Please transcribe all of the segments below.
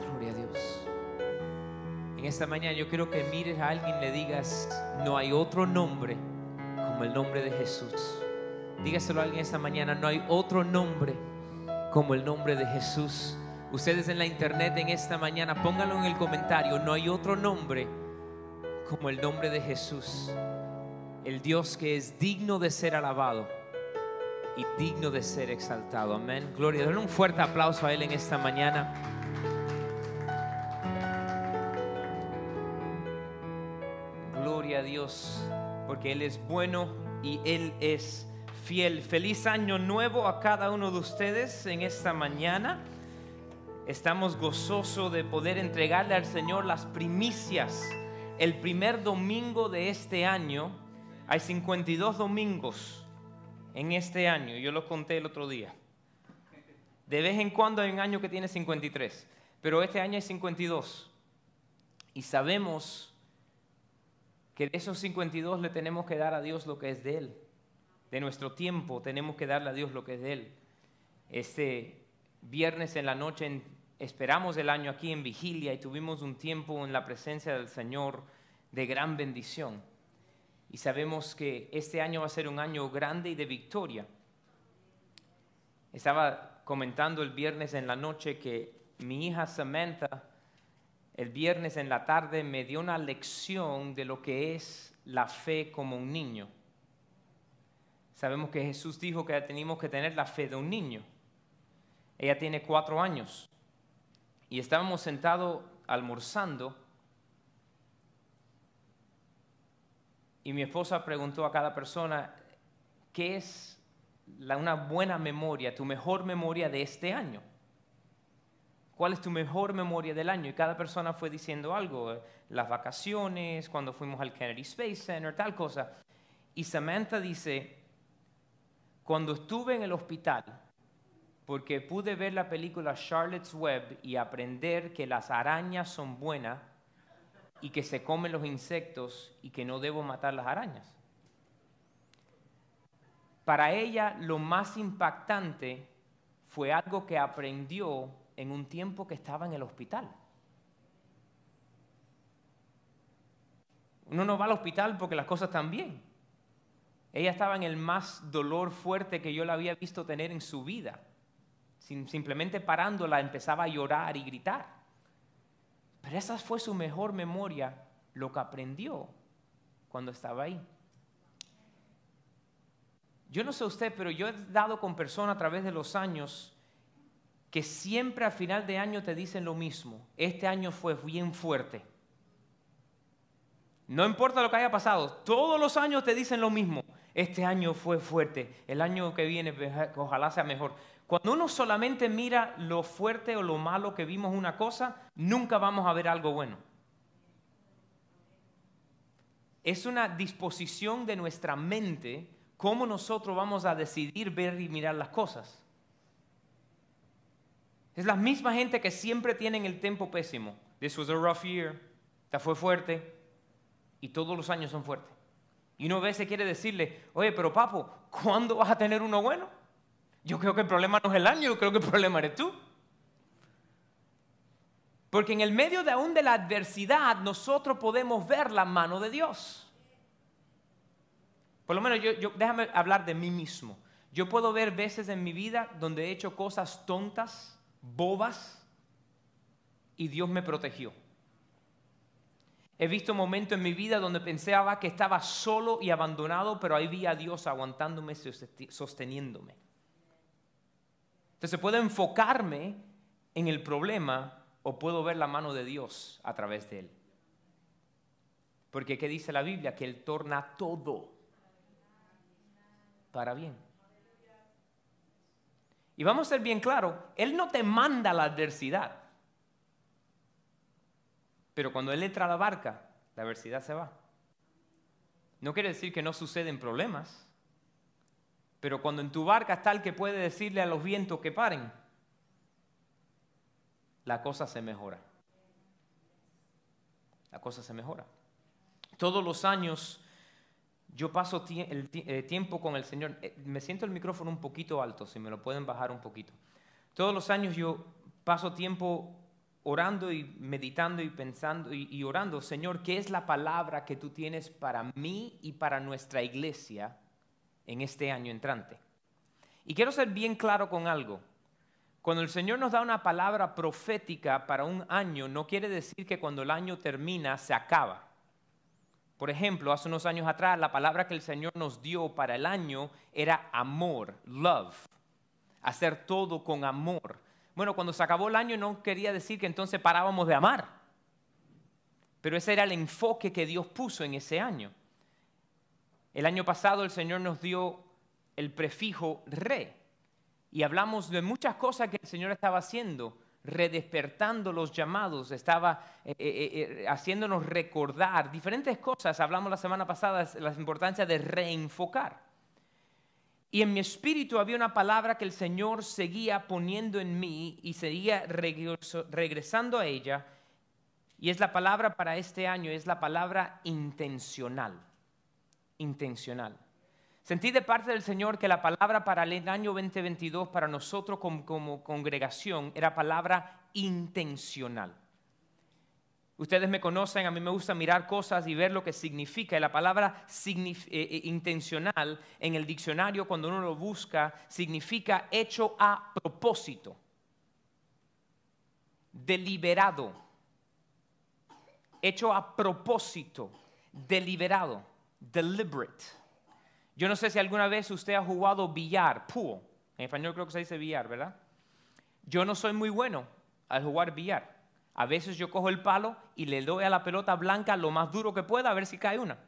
Gloria a Dios. En esta mañana yo quiero que mires a alguien y le digas, no hay otro nombre como el nombre de Jesús. Dígaselo a alguien esta mañana, no hay otro nombre como el nombre de Jesús. Ustedes en la internet en esta mañana, pónganlo en el comentario, no hay otro nombre como el nombre de Jesús. El Dios que es digno de ser alabado y digno de ser exaltado. Amén. Gloria. Denle un fuerte aplauso a Él en esta mañana. Porque Él es bueno y Él es fiel. Feliz año nuevo a cada uno de ustedes en esta mañana. Estamos gozosos de poder entregarle al Señor las primicias. El primer domingo de este año, hay 52 domingos en este año, yo lo conté el otro día. De vez en cuando hay un año que tiene 53, pero este año hay 52. Y sabemos que de esos 52 le tenemos que dar a Dios lo que es de Él. De nuestro tiempo tenemos que darle a Dios lo que es de Él. Este viernes en la noche esperamos el año aquí en vigilia y tuvimos un tiempo en la presencia del Señor de gran bendición. Y sabemos que este año va a ser un año grande y de victoria. Estaba comentando el viernes en la noche que mi hija Samantha el viernes en la tarde me dio una lección de lo que es la fe como un niño. Sabemos que Jesús dijo que teníamos que tener la fe de un niño. Ella tiene cuatro años y estábamos sentados almorzando y mi esposa preguntó a cada persona, ¿qué es una buena memoria, tu mejor memoria de este año? ¿Cuál es tu mejor memoria del año? Y cada persona fue diciendo algo, eh, las vacaciones, cuando fuimos al Kennedy Space Center, tal cosa. Y Samantha dice, cuando estuve en el hospital, porque pude ver la película Charlotte's Web y aprender que las arañas son buenas y que se comen los insectos y que no debo matar las arañas. Para ella lo más impactante fue algo que aprendió en un tiempo que estaba en el hospital. Uno no va al hospital porque las cosas están bien. Ella estaba en el más dolor fuerte que yo la había visto tener en su vida. simplemente parándola empezaba a llorar y gritar. Pero esa fue su mejor memoria, lo que aprendió cuando estaba ahí. Yo no sé usted, pero yo he dado con personas a través de los años que siempre a final de año te dicen lo mismo. Este año fue bien fuerte. No importa lo que haya pasado, todos los años te dicen lo mismo. Este año fue fuerte, el año que viene ojalá sea mejor. Cuando uno solamente mira lo fuerte o lo malo que vimos una cosa, nunca vamos a ver algo bueno. Es una disposición de nuestra mente cómo nosotros vamos a decidir ver y mirar las cosas. Es la misma gente que siempre tienen el tiempo pésimo. This was a rough year. Esta fue fuerte. Y todos los años son fuertes. Y uno a veces quiere decirle, oye, pero papo, ¿cuándo vas a tener uno bueno? Yo creo que el problema no es el año, yo creo que el problema eres tú. Porque en el medio de aún de la adversidad nosotros podemos ver la mano de Dios. Por lo menos yo, yo, déjame hablar de mí mismo. Yo puedo ver veces en mi vida donde he hecho cosas tontas, bobas, y Dios me protegió. He visto momentos en mi vida donde pensaba que estaba solo y abandonado, pero ahí vi a Dios aguantándome, sosteniéndome. Entonces puedo enfocarme en el problema o puedo ver la mano de Dios a través de él. Porque ¿qué dice la Biblia? Que Él torna todo para bien. Y vamos a ser bien claros, Él no te manda la adversidad. Pero cuando Él entra a la barca, la adversidad se va. No quiere decir que no suceden problemas. Pero cuando en tu barca está el que puede decirle a los vientos que paren, la cosa se mejora. La cosa se mejora. Todos los años yo paso el eh, tiempo con el Señor. Eh, me siento el micrófono un poquito alto, si me lo pueden bajar un poquito. Todos los años yo paso tiempo orando y meditando y pensando y, y orando, Señor, ¿qué es la palabra que tú tienes para mí y para nuestra iglesia en este año entrante? Y quiero ser bien claro con algo. Cuando el Señor nos da una palabra profética para un año, no quiere decir que cuando el año termina se acaba. Por ejemplo, hace unos años atrás, la palabra que el Señor nos dio para el año era amor, love, hacer todo con amor. Bueno, cuando se acabó el año no quería decir que entonces parábamos de amar, pero ese era el enfoque que Dios puso en ese año. El año pasado el Señor nos dio el prefijo re y hablamos de muchas cosas que el Señor estaba haciendo, redespertando los llamados, estaba eh, eh, eh, haciéndonos recordar diferentes cosas. Hablamos la semana pasada de la importancia de reenfocar. Y en mi espíritu había una palabra que el Señor seguía poniendo en mí y seguía regresando a ella. Y es la palabra para este año, es la palabra intencional. Intencional. Sentí de parte del Señor que la palabra para el año 2022 para nosotros como, congregación era palabra intencional. Ustedes me conocen, a mí me gusta mirar cosas y ver lo que significa. Y la palabra eh, eh, intencional en el diccionario, cuando uno lo busca, significa hecho a propósito, deliberado, hecho a propósito, deliberado, deliberate. Yo no sé si alguna vez usted ha jugado billar, pool. En español creo que se dice billar, ¿verdad? Yo no soy muy bueno al jugar billar. A veces yo cojo el palo y le doy a la pelota blanca lo más duro que pueda a ver si cae una.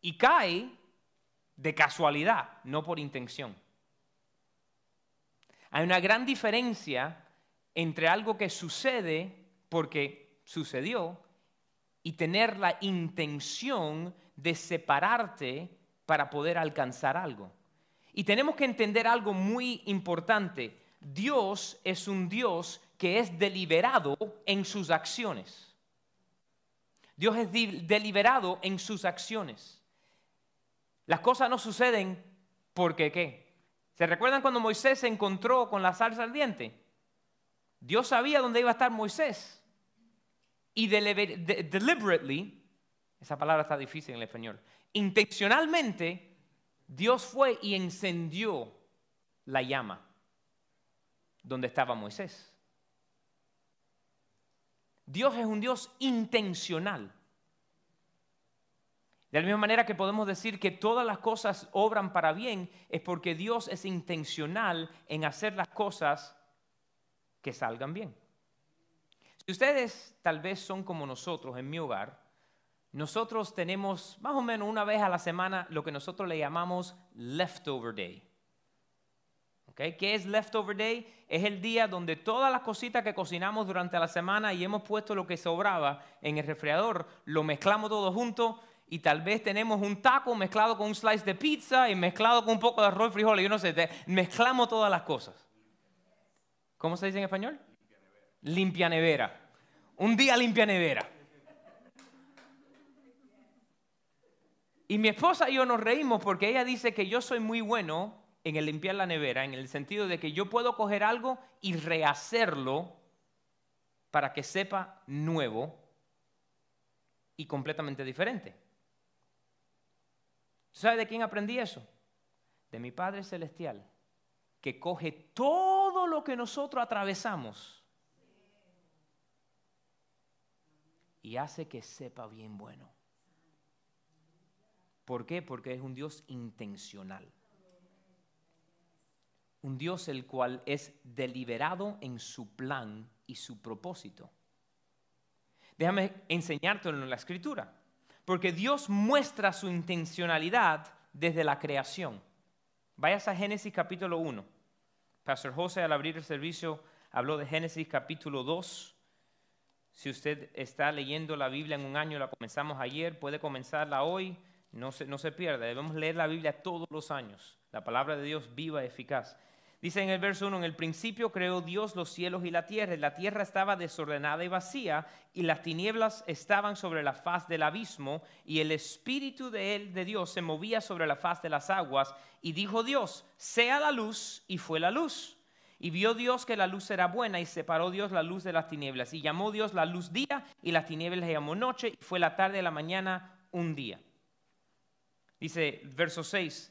Y cae de casualidad, no por intención. Hay una gran diferencia entre algo que sucede porque sucedió y tener la intención de separarte para poder alcanzar algo. Y tenemos que entender algo muy importante. Dios es un Dios que es deliberado en sus acciones. Dios es deliberado en sus acciones. Las cosas no suceden porque qué. ¿Se recuerdan cuando Moisés se encontró con la salsa ardiente? Dios sabía dónde iba a estar Moisés. Y deliberately esa palabra está difícil en el español. Intencionalmente, Dios fue y encendió la llama donde estaba Moisés. Dios es un Dios intencional. De la misma manera que podemos decir que todas las cosas obran para bien, es porque Dios es intencional en hacer las cosas que salgan bien. Si ustedes tal vez son como nosotros en mi hogar, nosotros tenemos más o menos una vez a la semana lo que nosotros le llamamos leftover day. ¿Qué es leftover day? Es el día donde todas las cositas que cocinamos durante la semana y hemos puesto lo que sobraba en el refrigerador, lo mezclamos todo junto y tal vez tenemos un taco mezclado con un slice de pizza y mezclado con un poco de arroz y frijoles. Yo no sé, mezclamos todas las cosas. ¿Cómo se dice en español? Limpia nevera. Un día limpia nevera. Y mi esposa y yo nos reímos porque ella dice que yo soy muy bueno en el limpiar la nevera, en el sentido de que yo puedo coger algo y rehacerlo para que sepa nuevo y completamente diferente. ¿Sabe de quién aprendí eso? De mi Padre Celestial, que coge todo lo que nosotros atravesamos y hace que sepa bien bueno. ¿Por qué? Porque es un Dios intencional. Un Dios el cual es deliberado en su plan y su propósito. Déjame enseñártelo en la escritura. Porque Dios muestra su intencionalidad desde la creación. Vayas a Génesis capítulo 1. Pastor José al abrir el servicio habló de Génesis capítulo 2. Si usted está leyendo la Biblia en un año, la comenzamos ayer, puede comenzarla hoy no se, no se pierda, debemos leer la Biblia todos los años. La palabra de Dios viva, eficaz. Dice en el verso 1, en el principio creó Dios los cielos y la tierra, y la tierra estaba desordenada y vacía, y las tinieblas estaban sobre la faz del abismo, y el espíritu de él, de Dios, se movía sobre la faz de las aguas, y dijo Dios, sea la luz, y fue la luz. Y vio Dios que la luz era buena y separó Dios la luz de las tinieblas. Y llamó Dios la luz día y las tinieblas llamó noche y fue la tarde de la mañana un día. Dice verso 6,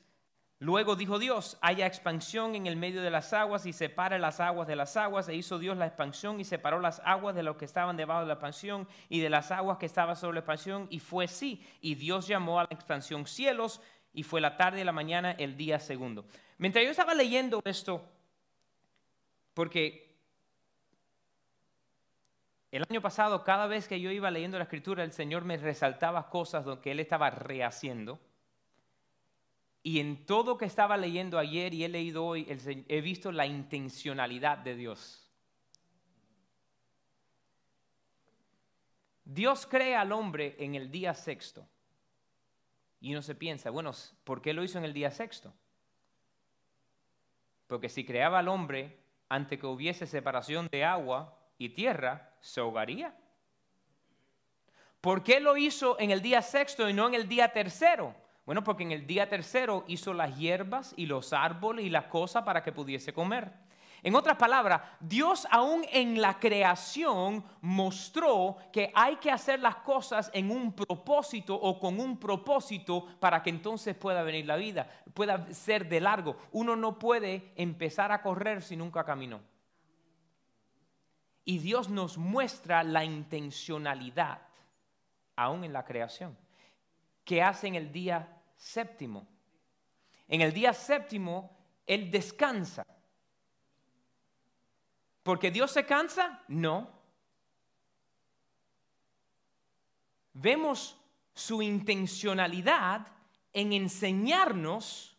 luego dijo Dios, haya expansión en el medio de las aguas y separe las aguas de las aguas. E hizo Dios la expansión y separó las aguas de los que estaban debajo de la expansión y de las aguas que estaban sobre la expansión. Y fue así. Y Dios llamó a la expansión cielos y fue la tarde y la mañana el día segundo. Mientras yo estaba leyendo esto, porque el año pasado, cada vez que yo iba leyendo la escritura, el Señor me resaltaba cosas que Él estaba rehaciendo. Y en todo que estaba leyendo ayer y he leído hoy, he visto la intencionalidad de Dios. Dios crea al hombre en el día sexto. Y uno se piensa, bueno, ¿por qué lo hizo en el día sexto? Porque si creaba al hombre antes que hubiese separación de agua y tierra, se ahogaría. ¿Por qué lo hizo en el día sexto y no en el día tercero? Bueno, porque en el día tercero hizo las hierbas y los árboles y las cosas para que pudiese comer. En otras palabras, Dios aún en la creación mostró que hay que hacer las cosas en un propósito o con un propósito para que entonces pueda venir la vida, pueda ser de largo. Uno no puede empezar a correr si nunca caminó. Y Dios nos muestra la intencionalidad aún en la creación que hace en el día séptimo. En el día séptimo, Él descansa. ¿Porque Dios se cansa? No. Vemos su intencionalidad en enseñarnos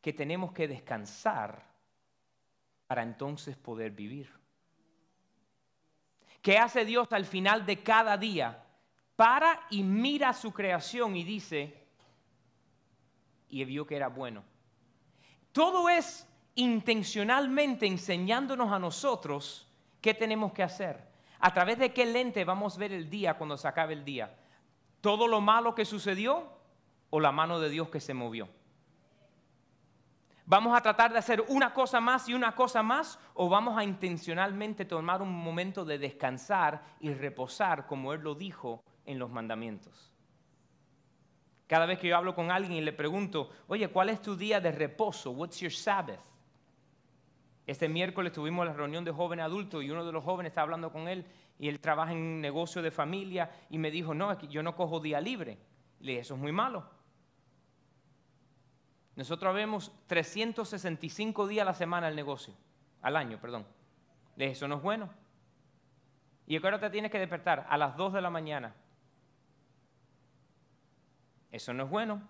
que tenemos que descansar para entonces poder vivir. ¿Qué hace Dios al final de cada día? Para y mira su creación y dice, y vio que era bueno. Todo es intencionalmente enseñándonos a nosotros qué tenemos que hacer. A través de qué lente vamos a ver el día cuando se acabe el día. ¿Todo lo malo que sucedió o la mano de Dios que se movió? ¿Vamos a tratar de hacer una cosa más y una cosa más o vamos a intencionalmente tomar un momento de descansar y reposar como Él lo dijo en los mandamientos? Cada vez que yo hablo con alguien y le pregunto, oye, ¿cuál es tu día de reposo? What's your Sabbath? Este miércoles tuvimos la reunión de jóvenes adultos y uno de los jóvenes estaba hablando con él y él trabaja en un negocio de familia y me dijo, no, yo no cojo día libre. Le dije, eso es muy malo. Nosotros vemos 365 días a la semana el negocio, al año, perdón. Le dije, eso no es bueno. Y ahora te tienes que despertar a las 2 de la mañana eso no es bueno.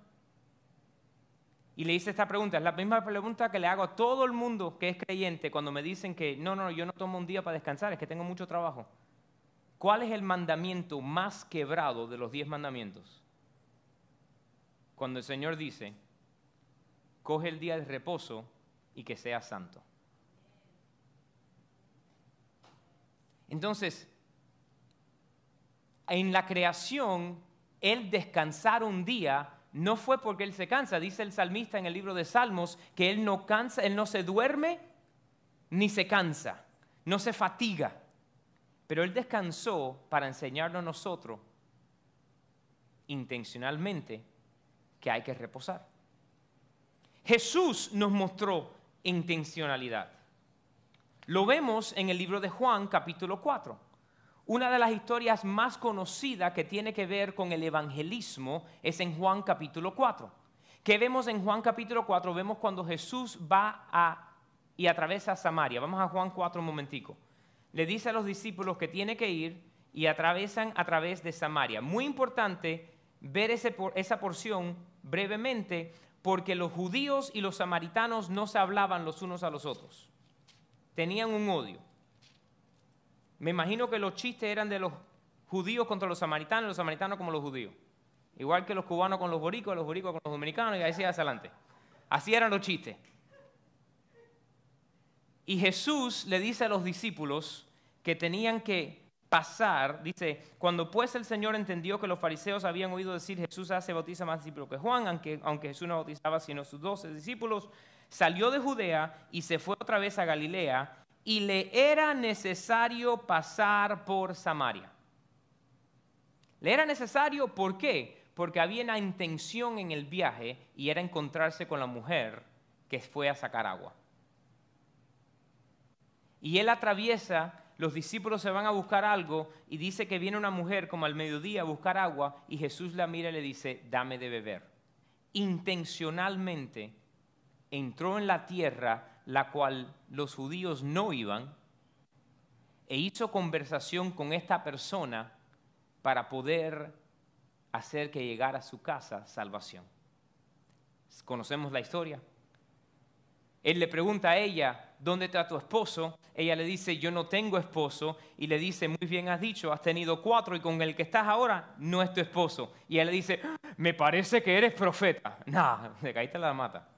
Y le hice esta pregunta, es la misma pregunta que le hago a todo el mundo que es creyente cuando me dicen que no, no, yo no tomo un día para descansar, es que tengo mucho trabajo. ¿Cuál es el mandamiento más quebrado de los diez mandamientos? Cuando el Señor dice, coge el día de reposo y que sea santo. Entonces, en la creación él descansar un día no fue porque él se cansa. Dice el salmista en el libro de Salmos que él no cansa, él no se duerme ni se cansa, no se fatiga. Pero él descansó para enseñarnos a nosotros intencionalmente que hay que reposar. Jesús nos mostró intencionalidad. Lo vemos en el libro de Juan capítulo 4. Una de las historias más conocidas que tiene que ver con el evangelismo es en Juan capítulo 4. ¿Qué vemos en Juan capítulo 4? Vemos cuando Jesús va a, y atraviesa Samaria. Vamos a Juan 4 un momentico. Le dice a los discípulos que tiene que ir y atravesan a través de Samaria. Muy importante ver esa porción brevemente porque los judíos y los samaritanos no se hablaban los unos a los otros. Tenían un odio. Me imagino que los chistes eran de los judíos contra los samaritanos, los samaritanos como los judíos. Igual que los cubanos con los boricos, los boricos con los dominicanos y así hacia adelante. Así eran los chistes. Y Jesús le dice a los discípulos que tenían que pasar, dice, cuando pues el Señor entendió que los fariseos habían oído decir Jesús hace bautiza más discípulos que Juan, aunque, aunque Jesús no bautizaba sino sus doce discípulos, salió de Judea y se fue otra vez a Galilea y le era necesario pasar por Samaria. Le era necesario, ¿por qué? Porque había una intención en el viaje y era encontrarse con la mujer que fue a sacar agua. Y él atraviesa, los discípulos se van a buscar algo y dice que viene una mujer como al mediodía a buscar agua y Jesús la mira y le dice, dame de beber. Intencionalmente entró en la tierra la cual los judíos no iban e hizo conversación con esta persona para poder hacer que llegara a su casa salvación. Conocemos la historia. Él le pregunta a ella, ¿dónde está tu esposo? Ella le dice, yo no tengo esposo. Y le dice, muy bien has dicho, has tenido cuatro y con el que estás ahora no es tu esposo. Y él le dice, me parece que eres profeta. Nah, te caíste la mata.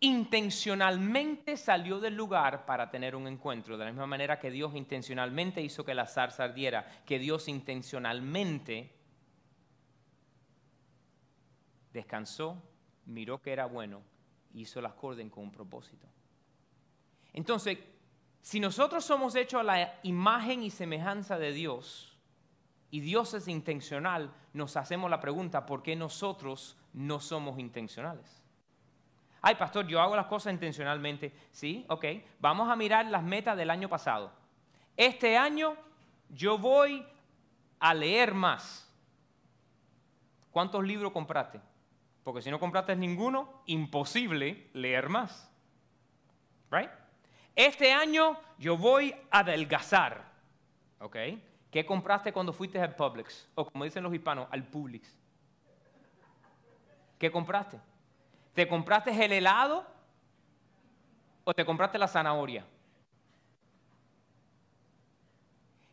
Intencionalmente salió del lugar para tener un encuentro, de la misma manera que Dios intencionalmente hizo que la zarza ardiera, que Dios intencionalmente descansó, miró que era bueno, hizo las corden con un propósito. Entonces, si nosotros somos hechos a la imagen y semejanza de Dios, y Dios es intencional, nos hacemos la pregunta, ¿por qué nosotros no somos intencionales? Ay, pastor, yo hago las cosas intencionalmente. Sí, ok. Vamos a mirar las metas del año pasado. Este año yo voy a leer más. ¿Cuántos libros compraste? Porque si no compraste ninguno, imposible leer más. Right? Este año yo voy a adelgazar. ¿Ok? ¿Qué compraste cuando fuiste al Publix? O como dicen los hispanos, al Publix. ¿Qué compraste? ¿Te compraste el helado o te compraste la zanahoria?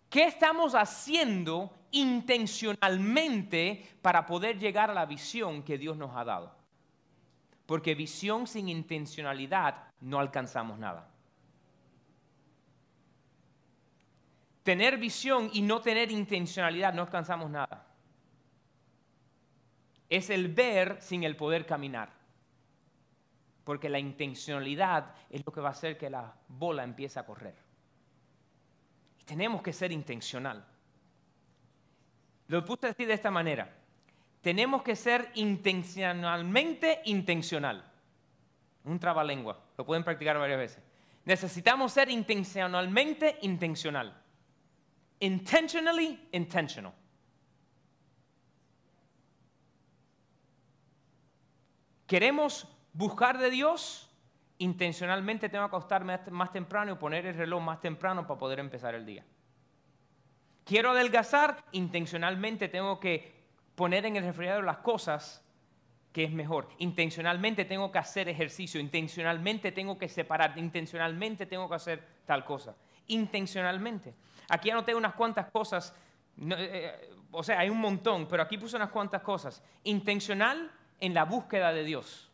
¿Qué estamos haciendo intencionalmente para poder llegar a la visión que Dios nos ha dado? Porque visión sin intencionalidad no alcanzamos nada. Tener visión y no tener intencionalidad no alcanzamos nada. Es el ver sin el poder caminar porque la intencionalidad es lo que va a hacer que la bola empiece a correr. Y tenemos que ser intencional. Lo puse decir de esta manera. Tenemos que ser intencionalmente intencional. Un trabalengua. Lo pueden practicar varias veces. Necesitamos ser intencionalmente intencional. Intentionally intentional. Queremos buscar de Dios, intencionalmente tengo que acostarme más temprano y poner el reloj más temprano para poder empezar el día. Quiero adelgazar, intencionalmente tengo que poner en el refrigerador las cosas que es mejor. Intencionalmente tengo que hacer ejercicio, intencionalmente tengo que separar, intencionalmente tengo que hacer tal cosa. Intencionalmente. Aquí anoté unas cuantas cosas, eh, eh, o sea, hay un montón, pero aquí puse unas cuantas cosas. Intencional en la búsqueda de Dios.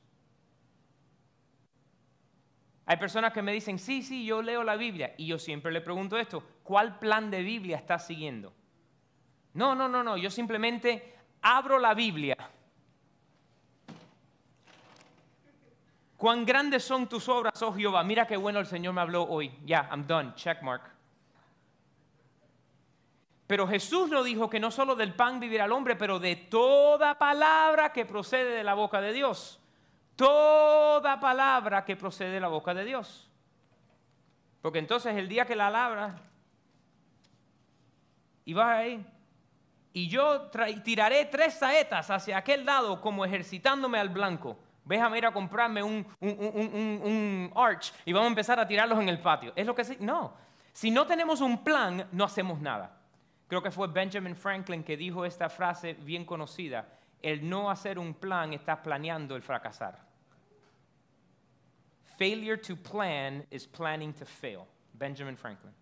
Hay personas que me dicen, sí, sí, yo leo la Biblia. Y yo siempre le pregunto esto, ¿cuál plan de Biblia estás siguiendo? No, no, no, no, yo simplemente abro la Biblia. Cuán grandes son tus obras, oh Jehová. Mira qué bueno el Señor me habló hoy. Ya, I'm done, check mark. Pero Jesús no dijo que no solo del pan vivirá el hombre, pero de toda palabra que procede de la boca de Dios toda palabra que procede de la boca de Dios. Porque entonces el día que la labra, y vas ahí, y yo tiraré tres saetas hacia aquel lado como ejercitándome al blanco. Déjame ir a comprarme un, un, arch y vamos a empezar a tirarlos en el patio. Es lo que sí. No. Si no tenemos un plan, no hacemos nada. Creo que fue Benjamin Franklin que dijo esta frase bien conocida el no hacer un plan, estás planeando el fracasar. Failure to plan is planning to fail. Benjamin Franklin.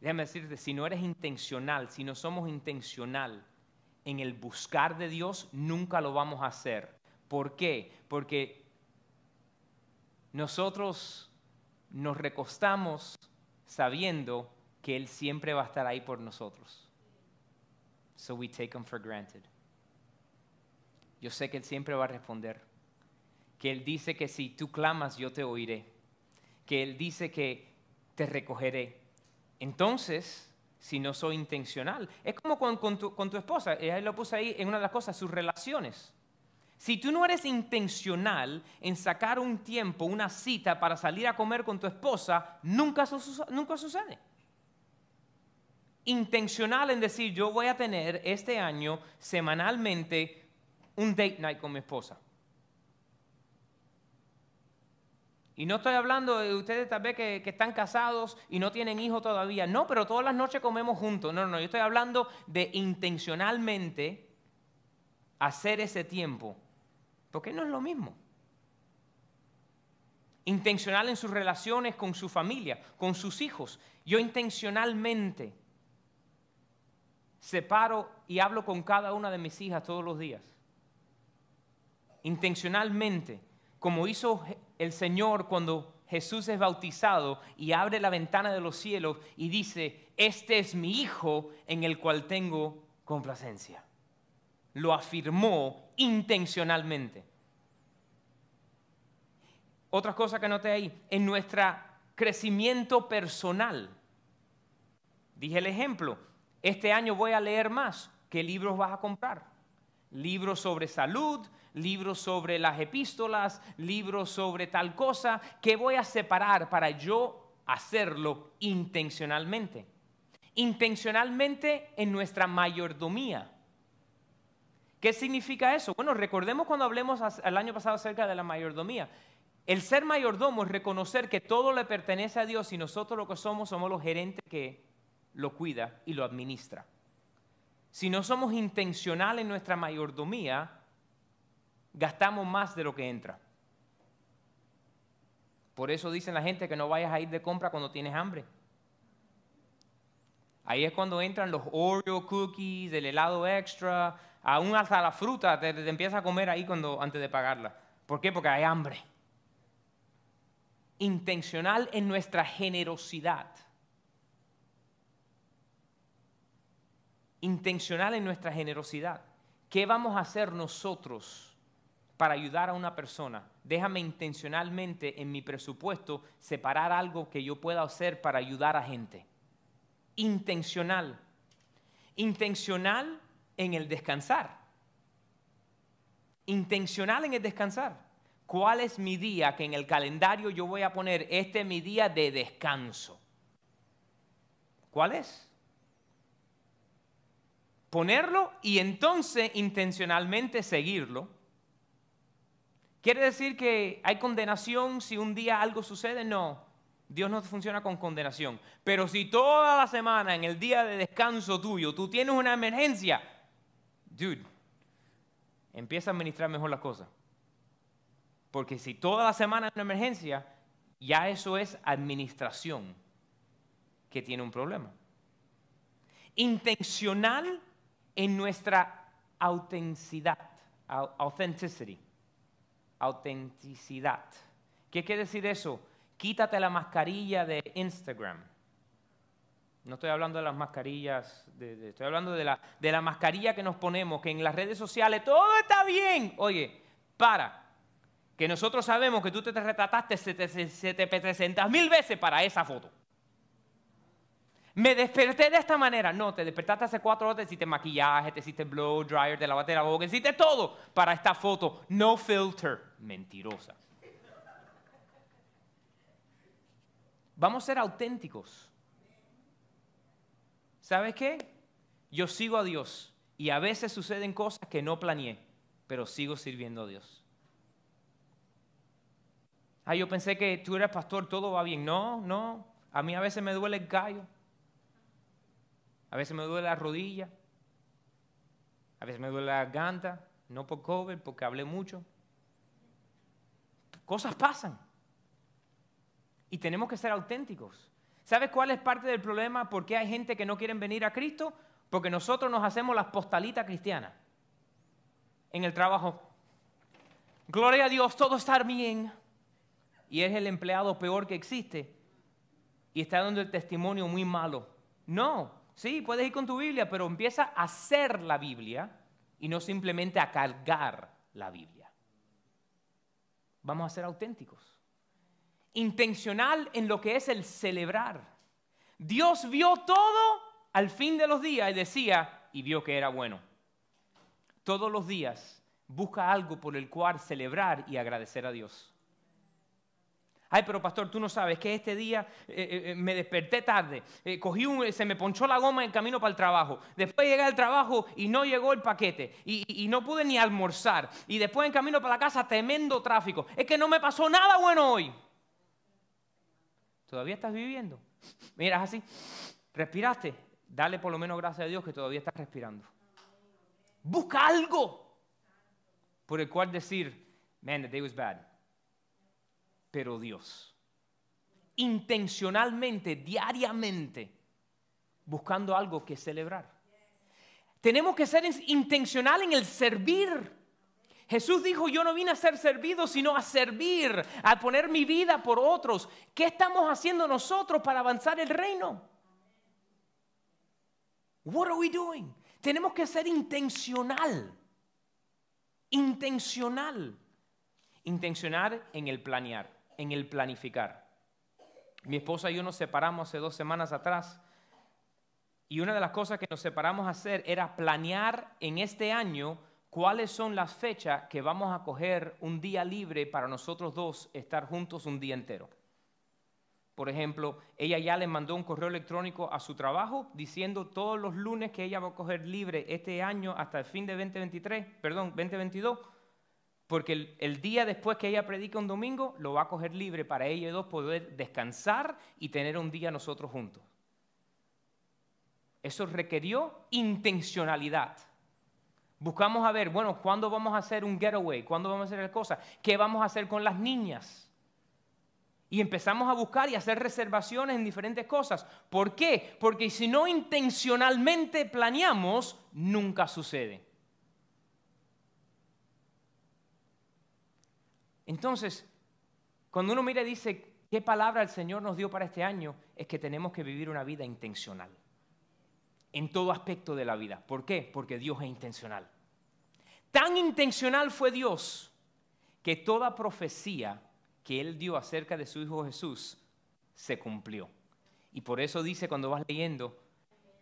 Déjame decirte, si no eres intencional, si no somos intencional en el buscar de Dios, nunca lo vamos a hacer. ¿Por qué? Porque nosotros nos recostamos sabiendo que Él siempre va a estar ahí por nosotros so we take them for granted. yo sé que Él siempre va a responder. Que Él dice que si tú clamas, yo te oiré. Que Él dice que te recogeré. Entonces, si no soy intencional, es como con, tu, esposa, ella lo puse ahí en una de las cosas, sus relaciones. Si tú no eres intencional en sacar un tiempo, una cita para salir a comer con tu esposa, nunca sucede. Intencional en decir, yo voy a tener este año semanalmente un date night con mi esposa. Y no estoy hablando de ustedes tal vez que, están casados y no tienen hijos todavía. No, pero todas las noches comemos juntos. No, no, yo estoy hablando de intencionalmente hacer ese tiempo porque no es lo mismo. Intencional en sus relaciones con su familia, con sus hijos. Yo intencionalmente separo y hablo con cada una de mis hijas todos los días. Intencionalmente, como hizo el Señor cuando Jesús es bautizado y abre la ventana de los cielos y dice, este es mi Hijo en el cual tengo complacencia lo afirmó intencionalmente. Otra cosa que noté ahí, en nuestro crecimiento personal. Dije el ejemplo, este año voy a leer más. ¿Qué libros vas a comprar? Libros sobre salud, libros sobre las epístolas, libros sobre tal cosa. ¿Qué voy a separar para yo hacerlo intencionalmente? Intencionalmente en nuestra mayordomía. ¿Qué significa eso? Bueno, recordemos cuando hablemos el año pasado acerca de la mayordomía. El ser mayordomo es reconocer que todo le pertenece a Dios y nosotros lo que somos somos los gerentes que lo cuida y lo administra. Si no somos intencionales en nuestra mayordomía, gastamos más de lo que entra. Por eso dicen la gente que no vayas a ir de compra cuando tienes hambre. Ahí es cuando entran los Oreo cookies, el helado extra, aún hasta la fruta te, te empiezas a comer ahí cuando, antes de pagarla. ¿Por qué? Porque hay hambre. Intencional en nuestra generosidad. Intencional en nuestra generosidad. ¿Qué vamos a hacer nosotros para ayudar a una persona? Déjame intencionalmente en mi presupuesto separar algo que yo pueda hacer para ayudar a gente intencional. Intencional en el descansar. Intencional en el descansar. ¿Cuál es mi día que en el calendario yo voy a poner este mi día de descanso? ¿Cuál es? Ponerlo y entonces intencionalmente seguirlo. ¿Quiere decir que hay condenación si un día algo sucede? No. Dios no funciona con condenación. Pero si toda la semana, en el día de descanso tuyo, tú tienes una emergencia, dude, empieza a administrar mejor las cosas. Porque si toda la semana hay una emergencia, ya eso es administración que tiene un problema. Intencional en nuestra autenticidad, authenticity, autenticidad. ¿Qué quiere decir eso? Quítate la mascarilla de Instagram. No estoy hablando de las mascarillas, estoy hablando de la, de la mascarilla que nos ponemos, que en las redes sociales todo está bien. Oye, para, que nosotros sabemos que tú te retrataste 700 mil veces para esa foto. Me desperté de esta manera. No, te despertaste hace cuatro horas, te hiciste maquillaje, te hiciste blow dryer, te lavaste la boca, hiciste todo para esta foto. No filter. Mentirosa. Vamos a ser auténticos. ¿Sabes qué? Yo sigo a Dios y a veces suceden cosas que no planeé, pero sigo sirviendo a Dios. Ah, yo pensé que tú eres pastor, todo va bien. No, no. A mí a veces me duele el gallo. A veces me duele la rodilla. A veces me duele la garganta. No por COVID, porque hablé mucho. Cosas pasan. Y tenemos que ser auténticos. ¿Sabes cuál es parte del problema? ¿Por qué hay gente que no quiere venir a Cristo? Porque nosotros nos hacemos las postalitas cristianas en el trabajo. Gloria a Dios, todo está bien. Y es el empleado peor que existe. Y está dando el testimonio muy malo. No, sí, puedes ir con tu Biblia, pero empieza a hacer la Biblia y no simplemente a cargar la Biblia. Vamos a ser auténticos. Intencional en lo que es el celebrar. Dios vio todo al fin de los días y decía, y vio que era bueno. Todos los días busca algo por el cual celebrar y agradecer a Dios. Ay, pero pastor, tú no sabes que este día eh, eh, eh, me desperté tarde, cogí un, se me ponchó la goma en camino para el trabajo. Después llegué al trabajo y no llegó el paquete y, y no pude ni almorzar. Y después en camino para la casa, tremendo tráfico. Es que no me pasó nada bueno hoy. ¿Todavía estás viviendo? Miras así, respiraste. Dale por lo menos gracias a Dios que todavía estás respirando. Busca algo por el cual decir, man, the day was bad pero Dios. Intencionalmente, diariamente, buscando algo que celebrar. Tenemos que ser intencional en el servir. Jesús dijo, yo no vine a ser servido, sino a servir, a poner mi vida por otros. ¿Qué estamos haciendo nosotros para avanzar el reino? What are we doing? Tenemos que ser intencional. Intencional. Intencionar en el planear en el planificar. Mi esposa y yo nos separamos hace dos semanas atrás y una de las cosas que nos separamos a hacer era planear en este año cuáles son las fechas que vamos a coger un día libre para nosotros dos estar juntos un día entero. Por ejemplo, ella ya le mandó un correo electrónico a su trabajo diciendo todos los lunes que ella va a coger libre este año hasta el fin de 2023, perdón, 2022 porque el, día después que ella predica un domingo, lo va a coger libre para ella y dos poder descansar y tener un día nosotros juntos. Eso requirió intencionalidad. Buscamos a ver, bueno, ¿cuándo vamos a hacer un getaway? ¿Cuándo vamos a hacer cosas? ¿Qué vamos a hacer con las niñas? Y empezamos a buscar y hacer reservaciones en diferentes cosas. ¿Por qué? Porque si no intencionalmente planeamos, nunca sucede. Entonces, cuando uno mira y dice, ¿qué palabra el Señor nos dio para este año? Es que tenemos que vivir una vida intencional. En todo aspecto de la vida. ¿Por qué? Porque Dios es intencional. Tan intencional fue Dios que toda profecía que Él dio acerca de su Hijo Jesús se cumplió. Y por eso dice cuando vas leyendo,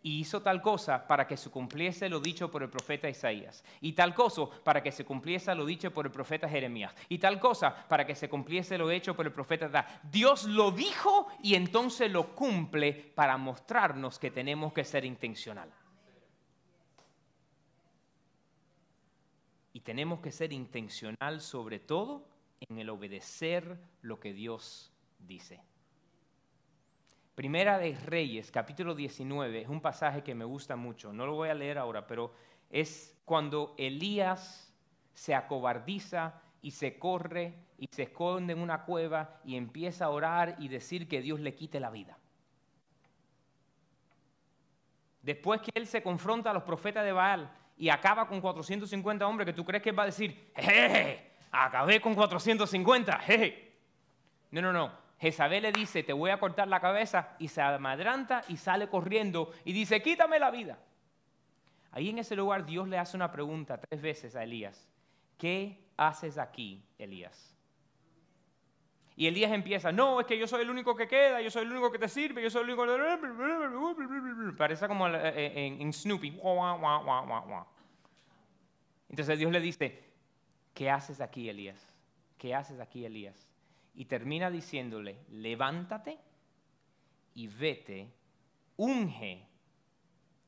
y hizo tal cosa para que se cumpliese lo dicho por el profeta Isaías, y tal cosa para que se cumpliese lo dicho por el profeta Jeremías, y tal cosa para que se cumpliese lo hecho por el profeta Da. Dios lo dijo y entonces lo cumple para mostrarnos que tenemos que ser intencional. Y tenemos que ser intencional sobre todo en el obedecer lo que Dios dice. Primera de Reyes, capítulo 19, es un pasaje que me gusta mucho. No lo voy a leer ahora, pero es cuando Elías se acobardiza y se corre y se esconde en una cueva y empieza a orar y decir que Dios le quite la vida. Después que él se confronta a los profetas de Baal y acaba con 450 hombres, que tú crees que va a decir, jeje, acabé con 450, jeje. No, no, no. Jezabel le dice, te voy a cortar la cabeza, y se amadranta y sale corriendo y dice, quítame la vida. Ahí en ese lugar Dios le hace una pregunta tres veces a Elías. ¿Qué haces aquí, Elías? Y Elías empieza, no, es que yo soy el único que queda, yo soy el único que te sirve, yo soy el único... Parece como eh, eh, en, en Snoopy. Entonces Dios le dice, ¿qué haces aquí, Elías? ¿Qué haces aquí, Elías? Y termina diciéndole, levántate y vete, unge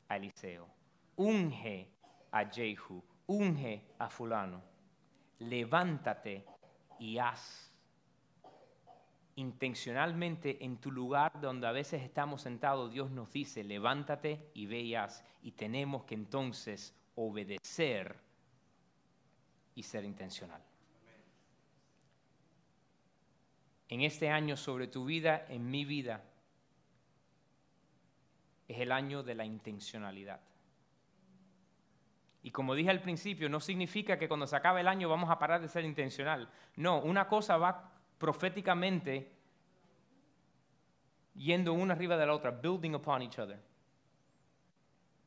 a Eliseo, unge a Jehu, unge a fulano, levántate y haz intencionalmente en tu lugar donde a veces estamos sentados, Dios nos dice, levántate y ve y haz. Y tenemos que entonces obedecer y ser intencional. En este año sobre tu vida, en mi vida, es el año de la intencionalidad. Y como dije al principio, no significa que cuando se acabe el año vamos a parar de ser intencional. No, una cosa va proféticamente yendo una arriba de la otra, building upon each other.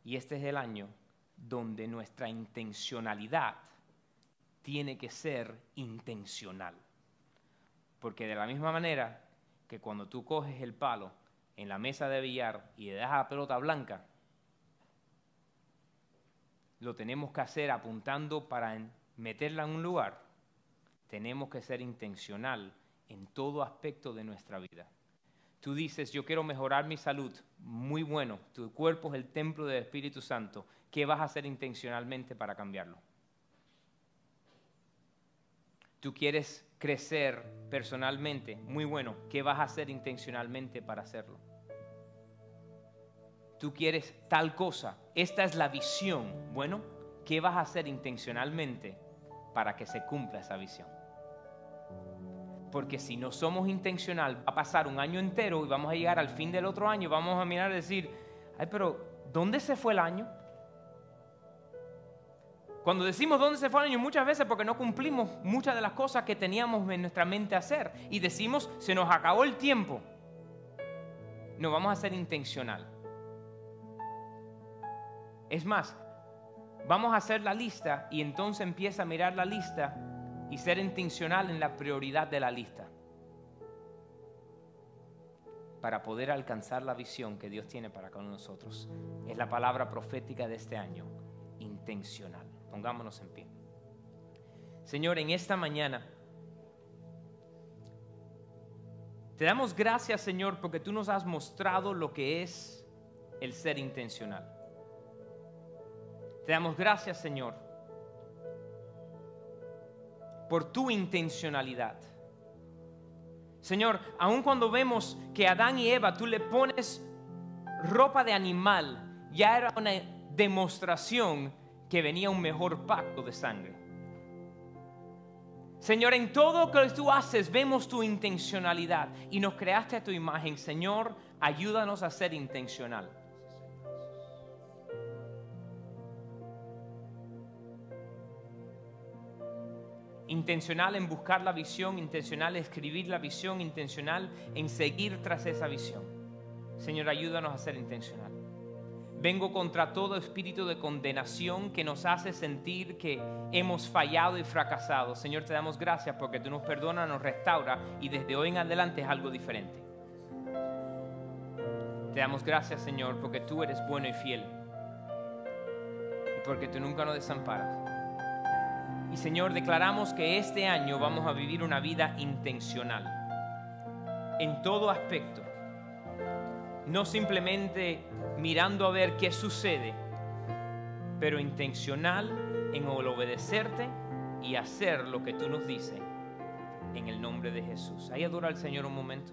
Y este es el año donde nuestra intencionalidad tiene que ser intencional. Porque de la misma manera que cuando tú coges el palo en la mesa de billar y le das la pelota blanca, lo tenemos que hacer apuntando para meterla en un lugar, tenemos que ser intencional en todo aspecto de nuestra vida. Tú dices, yo quiero mejorar mi salud, muy bueno, tu cuerpo es el templo del Espíritu Santo, ¿qué vas a hacer intencionalmente para cambiarlo? Tú quieres crecer personalmente, muy bueno, ¿qué vas a hacer intencionalmente para hacerlo? Tú quieres tal cosa, esta es la visión, bueno, ¿qué vas a hacer intencionalmente para que se cumpla esa visión? Porque si no somos intencional, va a pasar un año entero y vamos a llegar al fin del otro año, vamos a mirar y decir, ay, pero ¿dónde se fue el año? Cuando decimos dónde se fue el año, muchas veces porque no cumplimos muchas de las cosas que teníamos en nuestra mente hacer. Y decimos, se nos acabó el tiempo. No, vamos a ser intencional. Es más, vamos a hacer la lista y entonces empieza a mirar la lista y ser intencional en la prioridad de la lista. Para poder alcanzar la visión que Dios tiene para con nosotros. Es la palabra profética de este año, intencional. Pongámonos en pie. Señor, en esta mañana te damos gracias, Señor, porque tú nos has mostrado lo que es el ser intencional. Te damos gracias, Señor, por tu intencionalidad. Señor, aun cuando vemos que Adán y Eva tú le pones ropa de animal, ya era una demostración que venía un mejor pacto de sangre. Señor, en todo lo que tú haces vemos tu intencionalidad y nos creaste a tu imagen. Señor, ayúdanos a ser intencional. Intencional en buscar la visión, intencional en escribir la visión, intencional en seguir tras esa visión. Señor, ayúdanos a ser intencional. Vengo contra todo espíritu de condenación que nos hace sentir que hemos fallado y fracasado. Señor, te damos gracias porque tú nos perdonas, nos restaura y desde hoy en adelante es algo diferente. Te damos gracias, Señor, porque tú eres bueno y fiel. Y porque tú nunca nos desamparas. Y Señor, declaramos que este año vamos a vivir una vida intencional. En todo aspecto no simplemente mirando a ver qué sucede, pero intencional en obedecerte y hacer lo que tú nos dices en el nombre de Jesús. Ahí adora al Señor un momento.